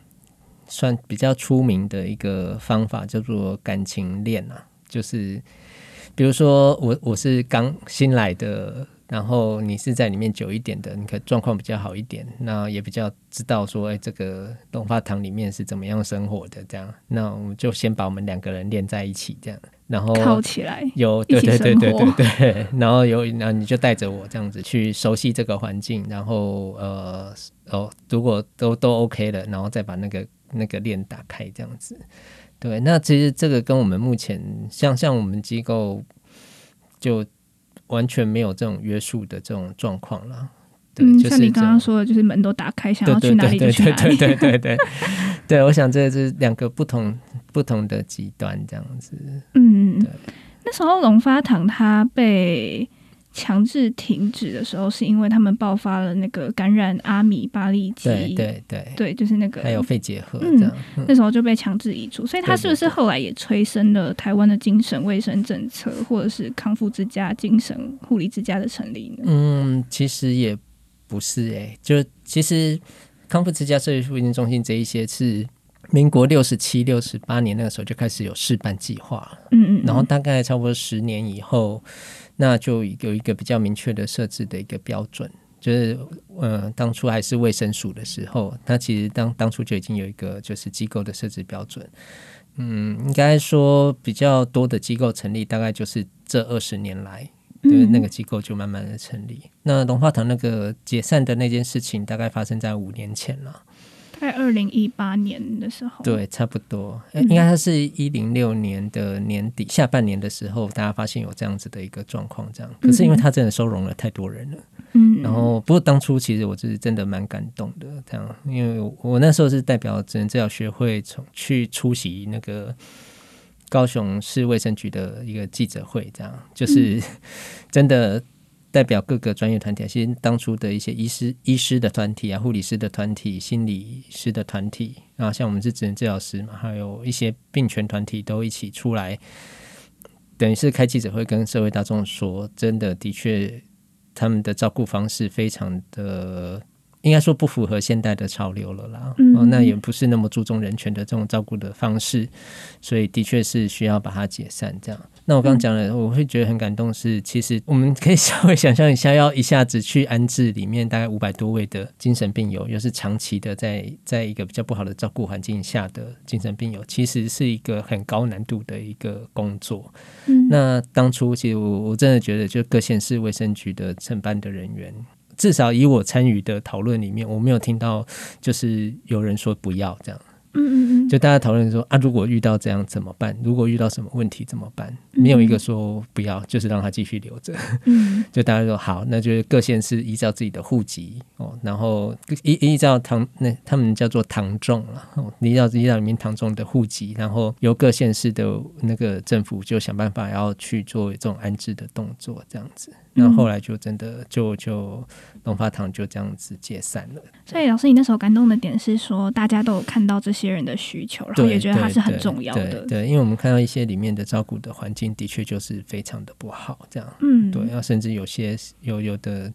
算比较出名的一个方法，叫做感情链啊，就是比如说我我是刚新来的。然后你是在里面久一点的，你可状况比较好一点，那也比较知道说，哎，这个龙发堂里面是怎么样生活的，这样，那我们就先把我们两个人连在一起，这样，然后靠起来，有对对对对对对，然后有，那你就带着我这样子去熟悉这个环境，然后呃哦，如果都都 OK 了，然后再把那个那个链打开，这样子，对，那其实这个跟我们目前像像我们机构就。完全没有这种约束的这种状况了，嗯，像你刚刚说的，就是门都打开，想要去哪里就去哪里，对对对对对，我想这是两个不同不同的极端这样子，嗯，对，那时候龙发堂它被。强制停止的时候，是因为他们爆发了那个感染阿米巴利基，对对对，对，就是那个还有肺结核，嗯，那时候就被强制移除。所以，他是不是后来也催生了台湾的精神卫生政策，或者是康复之家、精神护理之家的成立呢？嗯，其实也不是，哎，就其实康复之家、社区复健中心这一些是民国六十七、六十八年那个时候就开始有示范计划，嗯嗯，然后大概差不多十年以后。那就有一个比较明确的设置的一个标准，就是呃，当初还是卫生署的时候，它其实当当初就已经有一个就是机构的设置标准。嗯，应该说比较多的机构成立，大概就是这二十年来对，那个机构就慢慢的成立。那龙化堂那个解散的那件事情，大概发生在五年前了。在二零一八年的时候，对，差不多，应该它是一零六年的年底下半年的时候，大家发现有这样子的一个状况，这样。可是因为它真的收容了太多人了，嗯，然后不过当初其实我就是真的蛮感动的，这样，因为我那时候是代表职能治疗学会从去出席那个高雄市卫生局的一个记者会，这样，就是 真的。代表各个专业团体，其实当初的一些医师、医师的团体啊，护理师的团体、心理师的团体啊，像我们是职能治疗师嘛，还有一些病权团体都一起出来，等于是开记者会跟社会大众说，真的的确，他们的照顾方式非常的。应该说不符合现代的潮流了啦，哦，那也不是那么注重人权的这种照顾的方式，所以的确是需要把它解散。这样，那我刚刚讲了，我会觉得很感动，是其实我们可以 稍微想象一下，要一下子去安置里面大概五百多位的精神病友，又是长期的在在一个比较不好的照顾环境下的精神病友，其实是一个很高难度的一个工作。嗯，那当初其实我我真的觉得，就各县市卫生局的承办的人员。至少以我参与的讨论里面，我没有听到就是有人说不要这样。嗯嗯嗯，就大家讨论说啊，如果遇到这样怎么办？如果遇到什么问题怎么办？没有一个说不要，就是让他继续留着。嗯，就大家说好，那就是各县市依照自己的户籍哦，然后依依照唐那他们叫做唐众了哦，依照依照里面唐众的户籍，然后由各县市的那个政府就想办法要去做这种安置的动作，这样子。那后来就真的就就龙发堂就这样子解散了。所以老师，你那时候感动的点是说，大家都有看到这些人的需求，然后也觉得它是很重要的。对，因为我们看到一些里面的照顾的环境的确就是非常的不好，这样。嗯，对，要甚至有些有有的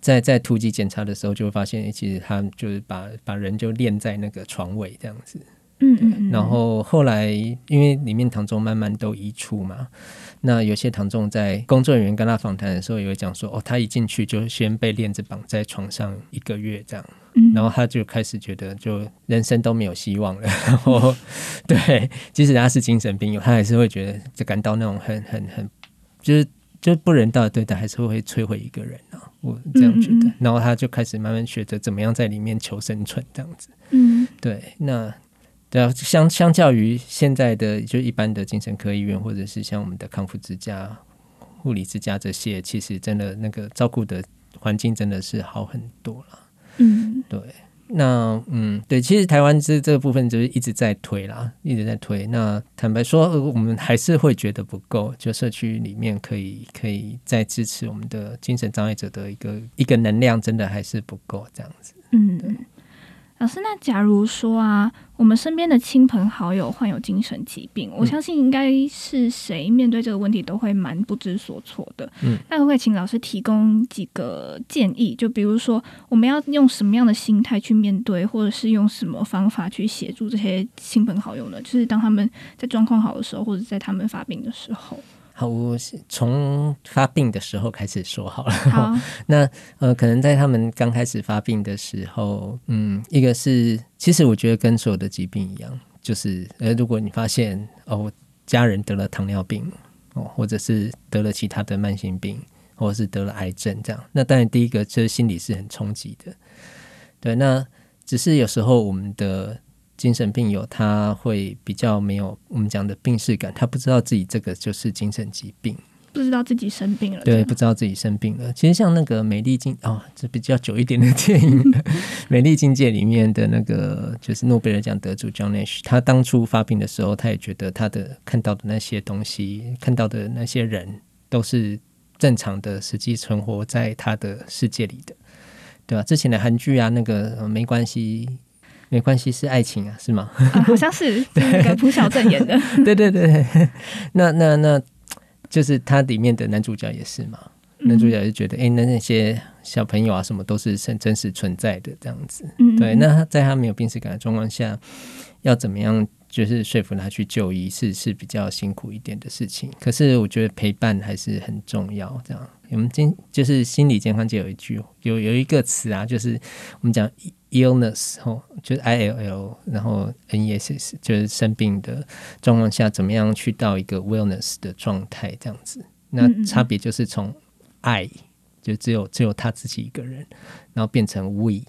在在突击检查的时候，就会发现，其实他就是把把人就练在那个床尾这样子。嗯嗯。然后后来因为里面唐中慢慢都移出嘛。那有些唐仲在工作人员跟他访谈的时候，也会讲说，哦，他一进去就先被链子绑在床上一个月这样，然后他就开始觉得就人生都没有希望了。然 后，对，即使他是精神病友，他还是会觉得就感到那种很很很，就是就不人道的对待，还是会摧毁一个人啊。我这样觉得。然后他就开始慢慢学着怎么样在里面求生存这样子。嗯，对，那。对啊，相相较于现在的就一般的精神科医院，或者是像我们的康复之家、护理之家这些，其实真的那个照顾的环境真的是好很多了。嗯，对，那嗯，对，其实台湾这这个部分就是一直在推啦，一直在推。那坦白说，我们还是会觉得不够，就社区里面可以可以再支持我们的精神障碍者的一个一个能量，真的还是不够这样子。嗯，对。老师，那假如说啊，我们身边的亲朋好友患有精神疾病，我相信应该是谁面对这个问题都会蛮不知所措的。嗯，那可不可以请老师提供几个建议？就比如说，我们要用什么样的心态去面对，或者是用什么方法去协助这些亲朋好友呢？就是当他们在状况好的时候，或者在他们发病的时候。好，我从发病的时候开始说好了。好，那呃，可能在他们刚开始发病的时候，嗯，一个是，其实我觉得跟所有的疾病一样，就是呃，如果你发现哦，家人得了糖尿病哦，或者是得了其他的慢性病，或者是得了癌症这样，那当然第一个就是心理是很冲击的。对，那只是有时候我们的。精神病友他会比较没有我们讲的病视感，他不知道自己这个就是精神疾病，不知道自己生病了。对，不知道自己生病了。其实像那个《美丽境》哦，这比较久一点的电影，《美丽境界》里面的那个就是诺贝尔奖得主 John Nash，他当初发病的时候，他也觉得他的看到的那些东西，看到的那些人都是正常的，实际存活在他的世界里的，对吧？之前的韩剧啊，那个没关系。没关系，是爱情啊，是吗？好像是 那个朴小正演的。对 对对，那那那就是他里面的男主角也是嘛。男主角就觉得，哎，那那些小朋友啊，什么都是真真实存在的这样子。对，那他在他没有病耻感的状况下，要怎么样？就是说服他去就医是是比较辛苦一点的事情。可是我觉得陪伴还是很重要。这样，我们今就是心理健康界有一句有有一个词啊，就是我们讲。illness 哦，就是 I L L，然后 N E S S，就是生病的状况下，怎么样去到一个 wellness 的状态，这样子。那差别就是从 I，就只有只有他自己一个人，然后变成 we，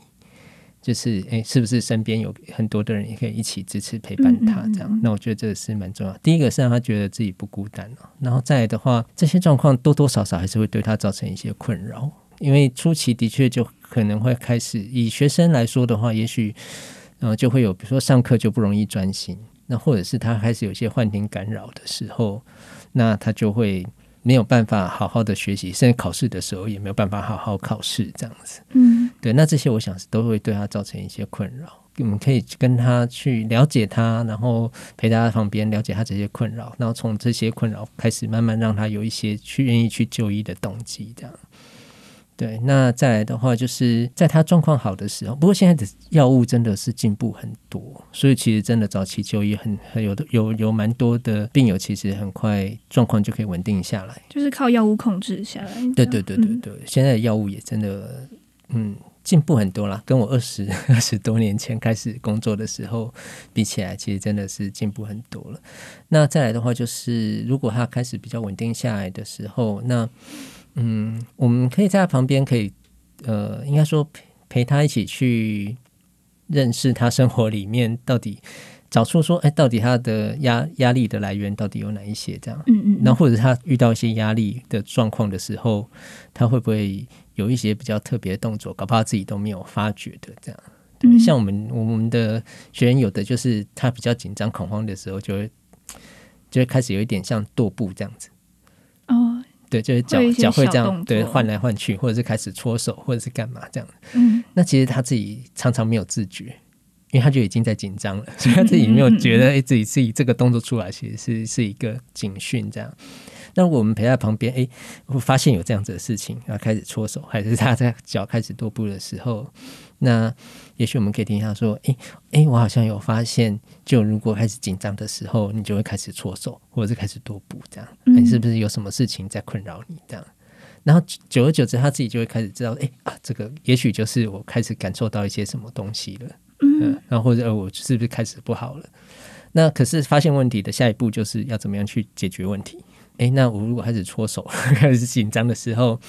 就是哎，是不是身边有很多的人也可以一起支持陪伴他嗯嗯嗯这样？那我觉得这个是蛮重要。第一个是让他觉得自己不孤单哦，然后再来的话，这些状况多多少少还是会对他造成一些困扰，因为初期的确就可能会开始以学生来说的话，也许呃就会有，比如说上课就不容易专心，那或者是他开始有些幻听干扰的时候，那他就会没有办法好好的学习，甚至考试的时候也没有办法好好考试这样子。嗯对，那这些我想是都会对他造成一些困扰。我们可以跟他去了解他，然后陪在他旁边，了解他这些困扰，然后从这些困扰开始，慢慢让他有一些去愿意去就医的动机，这样。对，那再来的话，就是在他状况好的时候，不过现在的药物真的是进步很多，所以其实真的早期就医很很有的有有蛮多的病友，其实很快状况就可以稳定下来。就是靠药物控制下来。对对对对嗯对，现在的药物也真的嗯进步很多啦，跟我二十 二十多年前开始工作的时候比起来，其实真的是进步很多了。那再来的话，就是如果他开始比较稳定下来的时候，那嗯，我们可以在他旁边，可以呃，应该说陪陪他一起去认识他生活里面到底找出说，哎，到底他的压压力的来源到底有哪一些这样。嗯嗯，然后或者他遇到一些压力的状况的时候，他会不会有一些比较特别的动作，搞不好自己都没有发觉的这样。对，嗯像我们我们的学员有的就是他比较紧张恐慌的时候，就会就会开始有一点像跺步这样子。哦，对，就是脚脚会这样对换来换去，或者是开始搓手，或者是干嘛这样。嗯那其实他自己常常没有自觉，因为他就已经在紧张了，所以他自己没有觉得，哎、自己自己这个动作出来，其实是是一个警讯这样。那我们陪在旁边，哎、我发现有这样子的事情，然后开始搓手，还是他在脚开始踱步的时候，那也许我们可以听他说，哎、哎、我好像有发现，就如果开始紧张的时候，你就会开始搓手，或者是开始踱步这样，嗯你是不是有什么事情在困扰你这样？然后久而久之，他自己就会开始知道，哎、啊，这个也许就是我开始感受到一些什么东西了，嗯，然后或者、呃、我是不是开始不好了？那可是发现问题的下一步就是要怎么样去解决问题？哎，那我如果开始搓手，开始紧张的时候，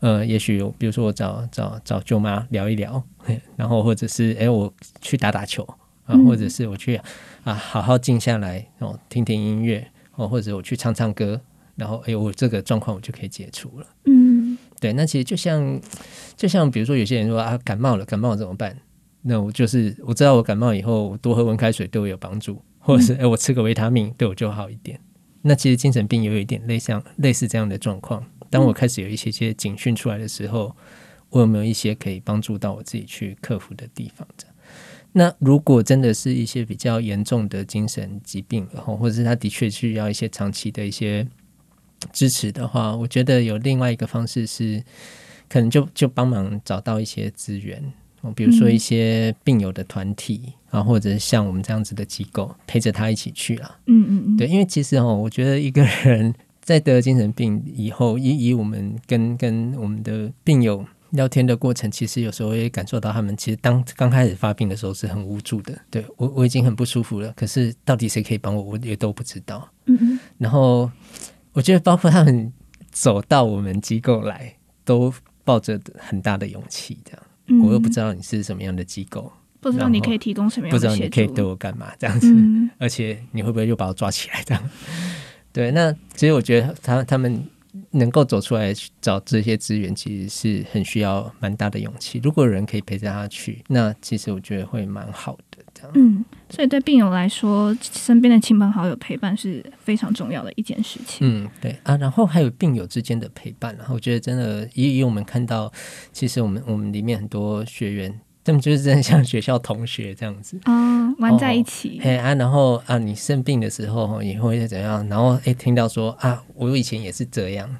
呃，也许比如说我找找找舅妈聊一聊，然后或者是哎我去打打球啊，嗯或者是我去啊好好静下来哦听听音乐哦，或者我去唱唱歌，然后哎我这个状况我就可以解除了。嗯对，那其实就像就像比如说有些人说啊感冒了，感冒了怎么办？那我就是我知道我感冒以后，我多喝温开水对我有帮助，或者是哎、我吃个维他命对我就好一点。那其实精神病也有一点类像类似这样的状况。当我开始有一些些警讯出来的时候，我有没有一些可以帮助到我自己去克服的地方？这样。那如果真的是一些比较严重的精神疾病，然后或者是他的确需要一些长期的一些支持的话，我觉得有另外一个方式是，可能就就帮忙找到一些资源，哦，比如说一些病友的团体啊，或者是像我们这样子的机构陪着他一起去啦。嗯嗯嗯，对，因为其实哦，我觉得一个人在得精神病以后，以以我们跟跟我们的病友聊天的过程，其实有时候也感受到他们其实当刚开始发病的时候是很无助的。对我我已经很不舒服了，可是到底谁可以帮我，我也都不知道。嗯嗯然后我觉得，包括他们走到我们机构来，都抱着很大的勇气。这样，嗯，我又不知道你是什么样的机构，不知道你可以提供什么样不知道你可以对我干嘛这样子，嗯而且你会不会又把我抓起来这样？对，那其实我觉得他他们能够走出来找这些资源，其实是很需要蛮大的勇气。如果有人可以陪着他去，那其实我觉得会蛮好的。这样，嗯，所以对病友来说，身边的亲朋好友陪伴是非常重要的一件事情。嗯，对啊，然后还有病友之间的陪伴，然后我觉得真的以以我们看到，其实我们我们里面很多学员，他们就是真的像学校同学这样子。啊，玩在一起，哎啊，然后啊，你生病的时候也会怎样？然后哎，听到说啊，我以前也是这样，嗯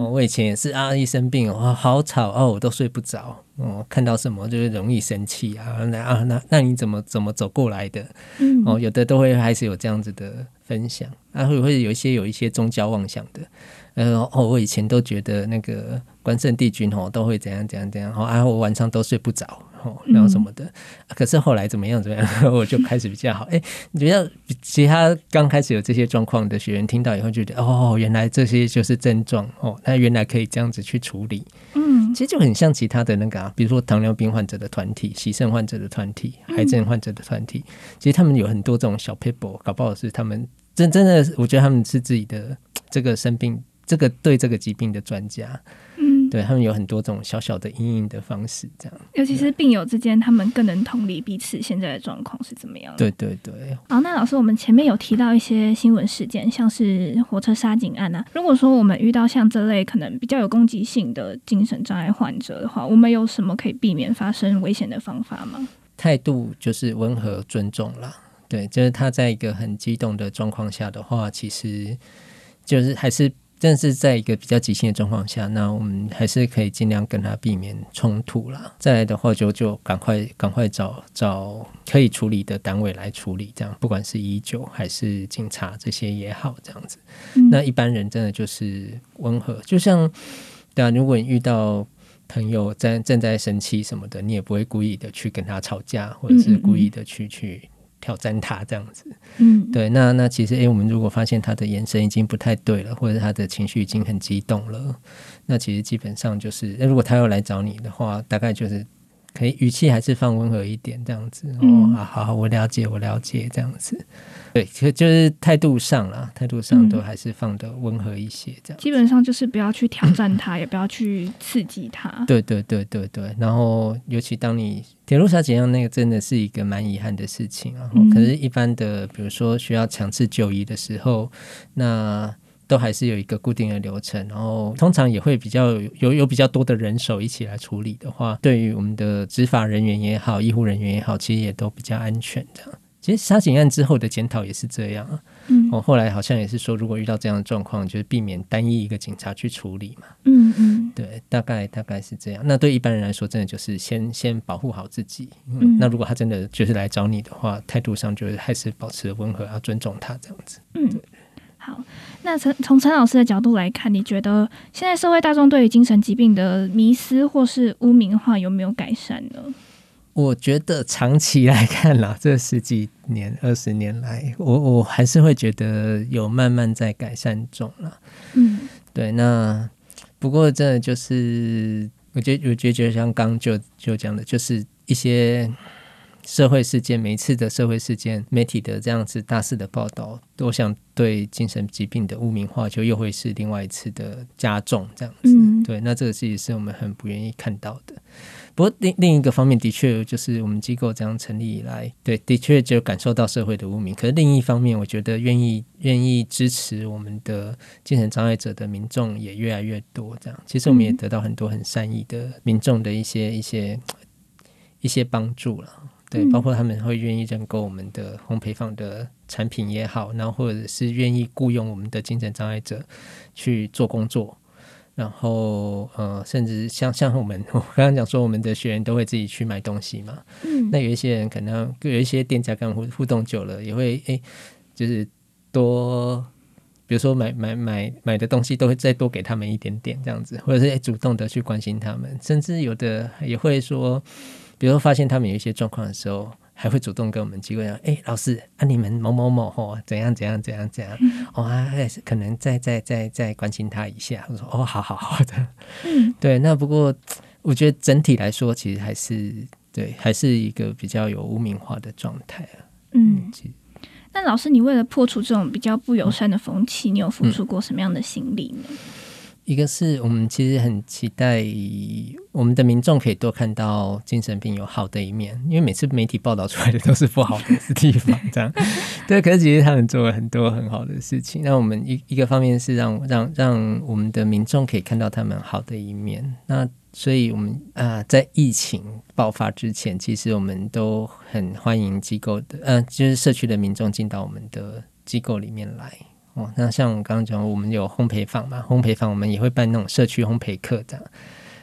哦，我以前也是啊，一生病哦，好吵哦，我都睡不着，哦，看到什么就是容易生气啊，那啊那那你怎么怎么走过来的？嗯，哦，有的都会还是有这样子的分享，啊，会会有一些有一些宗教妄想的，呃，哦，我以前都觉得那个关圣帝君哦都会怎样怎样怎样，哦，啊，我晚上都睡不着，哦，然后什么的，可是后来怎么样怎么样，我就开始比较好。哎，你觉得其他刚开始有这些状况的学员听到以后，觉得哦，原来这些就是症状哦，那原来可以这样子去处理。嗯，其实就很像其他的那个，啊，比如说糖尿病患者的团体、洗肾患者的团体、癌症患者的团体，其实他们有很多这种小 people，搞不好是他们真真的，我觉得他们是自己的这个生病，这个对这个疾病的专家。嗯，对他们有很多种小小的阴影的方式，这样。尤其是病友之间，他们更能同理彼此现在的状况是怎么样。对对对。好，那老师，我们前面有提到一些新闻事件，像是火车杀警案啊。如果说我们遇到像这类可能比较有攻击性的精神障碍患者的话，我们有什么可以避免发生危险的方法吗？态度就是温和尊重啦。对，就是他在一个很激动的状况下的话，其实就是还是。但是在一个比较急性的状况下，那我们还是可以尽量跟他避免冲突啦。再来的话，就就赶快赶快找找可以处理的单位来处理，这样不管是医救还是警察这些也好，这样子。那一般人真的就是温和，就像对啊，如果你遇到朋友在正在生气什么的，你也不会故意的去跟他吵架，或者是故意的去去。挑战他这样子，嗯，对，那那其实，诶，我们如果发现他的眼神已经不太对了，或者他的情绪已经很激动了，那其实基本上就是，那如果他要来找你的话，大概就是可以语气还是放温和一点这样子。哦，好好，我了解，我了解这样子。对，就就是态度上啦，态度上都还是放的温和一些，这样。基本上就是不要去挑战他，也不要去刺激他。对对对对对。然后，尤其当你铁路杀警样那个，真的是一个蛮遗憾的事情。然后，可是一般的，比如说需要强制就医的时候，那都还是有一个固定的流程。然后，通常也会比较有有比较多的人手一起来处理的话，对于我们的执法人员也好，医护人员也好，其实也都比较安全这样。其实杀警案之后的检讨也是这样啊，嗯，我后来好像也是说，如果遇到这样的状况，就是避免单一一个警察去处理嘛，嗯嗯，对，大概大概是这样。那对一般人来说，真的就是先先保护好自己。嗯，那如果他真的就是来找你的话，态度上就是还是保持温和，要尊重他这样子。嗯，好。那陈从陈老师的角度来看，你觉得现在社会大众对于精神疾病的迷思或是污名化有没有改善呢？我觉得长期来看啦，这十几年、二十年来，我我还是会觉得有慢慢在改善中了。嗯，对。那不过，真的就是，我觉得，我觉得，像刚就就讲的，就是一些社会事件，每一次的社会事件，媒体的这样子大肆的报道，都想对精神疾病的污名化，就又会是另外一次的加重，这样子。对，那这个其实是我们很不愿意看到的。不过另另一个方面，的确就是我们机构这样成立以来，对，的确就感受到社会的污名。可是另一方面，我觉得愿意愿意支持我们的精神障碍者的民众也越来越多。这样，其实我们也得到很多很善意的民众的一些一些一些帮助了。对，包括他们会愿意认购我们的烘焙坊的产品也好，然后或者是愿意雇佣我们的精神障碍者去做工作。然后，呃，甚至像像我们，我刚刚讲说，我们的学员都会自己去买东西嘛。嗯，那有一些人可能有一些店家跟互互动久了，也会哎，就是多，比如说买买买买的东西，都会再多给他们一点点这样子，或者是主动的去关心他们，甚至有的也会说，比如说发现他们有一些状况的时候。还会主动跟我们机会讲，哎，老师啊，你们某某某吼，怎样怎样怎样怎样，哦，还是可能再再再再关心他一下。我说，哦，好好好的，嗯，对。那不过，我觉得整体来说，其实还是对，还是一个比较有污名化的状态啊。嗯，那老师，你为了破除这种比较不友善的风气，你有付出过什么样的心力呢？一个是我们其实很期待我们的民众可以多看到精神病有好的一面，因为每次媒体报道出来的都是不好的地方，这样 对。可是其实他们做了很多很好的事情。那我们一一个方面是让让让我们的民众可以看到他们好的一面。那所以我们啊，在疫情爆发之前，其实我们都很欢迎机构的，嗯，就是社区的民众进到我们的机构里面来。哦，那像我刚刚讲，我们有烘焙坊嘛，烘焙坊我们也会办那种社区烘焙课这样。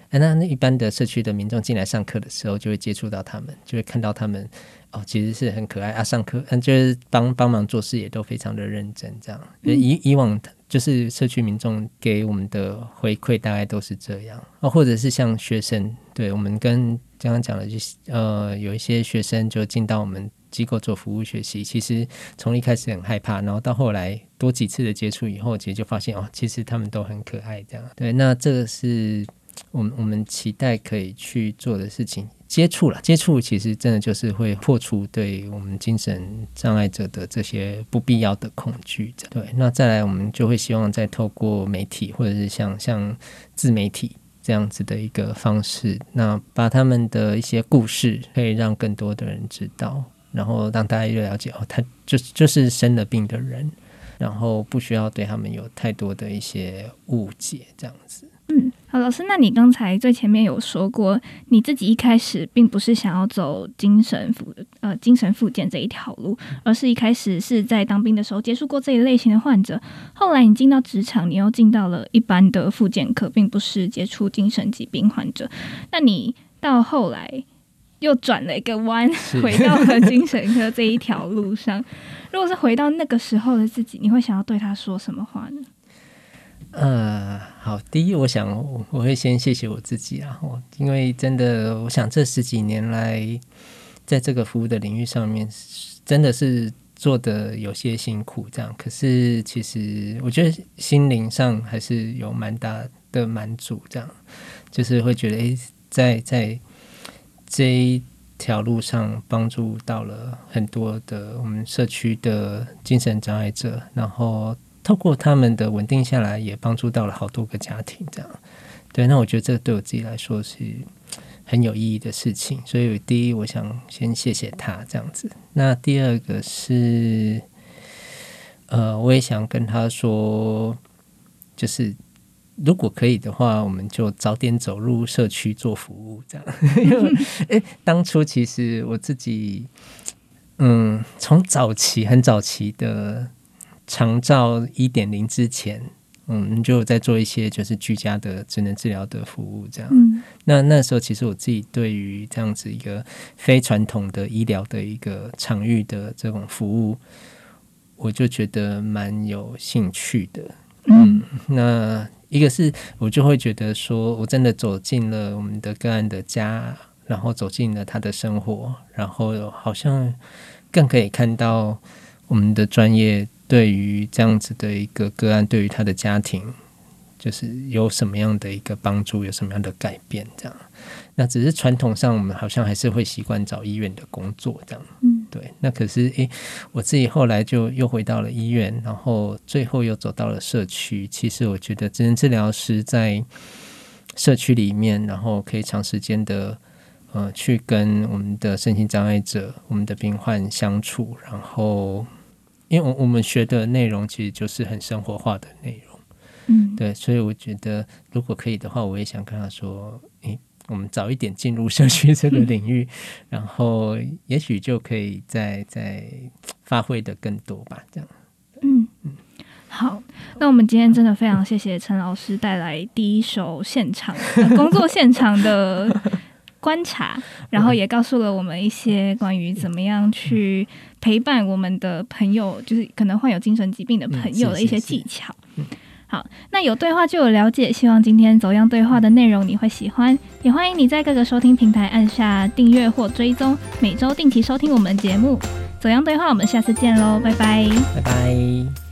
哎，那那一般的社区的民众进来上课的时候，就会接触到他们，就会看到他们哦，其实是很可爱啊。上课嗯，就是帮帮忙做事也都非常的认真，这样。以以往就是社区民众给我们的回馈大概都是这样哦，或者是像学生，对我们跟刚刚讲的，就是呃，有一些学生就进到我们机构做服务学习，其实从一开始很害怕，然后到后来多几次的接触以后，其实就发现哦，其实他们都很可爱，这样。对，那这个是。我们我们期待可以去做的事情，接触了，接触其实真的就是会破除对我们精神障碍者的这些不必要的恐惧。对，那再来，我们就会希望再透过媒体或者是像像自媒体这样子的一个方式，那把他们的一些故事可以让更多的人知道，然后让大家越了解哦，他就就是生了病的人，然后不需要对他们有太多的一些误解，这样子。嗯，好，老师，那你刚才最前面有说过，你自己一开始并不是想要走精神复呃精神复健这一条路，而是一开始是在当兵的时候接触过这一类型的患者，后来你进到职场，你又进到了一般的复健科，并不是接触精神疾病患者。那你到后来又转了一个弯，回到了精神科这一条路上。如果是回到那个时候的自己，你会想要对他说什么话呢？呃，好，第一，我想我会先谢谢我自己啊，我因为真的，我想这十几年来，在这个服务的领域上面，真的是做的有些辛苦，这样。可是其实我觉得心灵上还是有蛮大的满足，这样，就是会觉得，诶，在在这一条路上帮助到了很多的我们社区的精神障碍者，然后。透过他们的稳定下来，也帮助到了好多个家庭。这样，对，那我觉得这对我自己来说是很有意义的事情。所以，第一，我想先谢谢他这样子。那第二个是，呃，我也想跟他说，就是如果可以的话，我们就早点走入社区做服务，这样。因为，哎，当初其实我自己，嗯，从早期很早期的。长照一点零之前，嗯，就在做一些就是居家的智能治疗的服务，这样。那那时候其实我自己对于这样子一个非传统的医疗的一个场域的这种服务，我就觉得蛮有兴趣的。嗯，那一个是我就会觉得说，我真的走进了我们的个案的家，然后走进了他的生活，然后好像更可以看到我们的专业。对于这样子的一个个案，对于他的家庭，就是有什么样的一个帮助，有什么样的改变？这样，那只是传统上我们好像还是会习惯找医院的工作这样。嗯，对。那可是，诶，我自己后来就又回到了医院，然后最后又走到了社区。其实我觉得，智能治疗师在社区里面，然后可以长时间的呃去跟我们的身心障碍者、我们的病患相处，然后。因为我我们学的内容其实就是很生活化的内容，嗯，对，所以我觉得如果可以的话，我也想跟他说，诶，我们早一点进入社区这个领域，然后也许就可以再再发挥的更多吧，这样。嗯嗯，好，那我们今天真的非常谢谢陈老师带来第一手现场工作现场的。观察，然后也告诉了我们一些关于怎么样去陪伴我们的朋友，就是可能患有精神疾病的朋友的一些技巧。好，那有对话就有了解，希望今天走样对话的内容你会喜欢，也欢迎你在各个收听平台按下订阅或追踪，每周定期收听我们的节目。走样对话，我们下次见喽，拜拜，拜拜。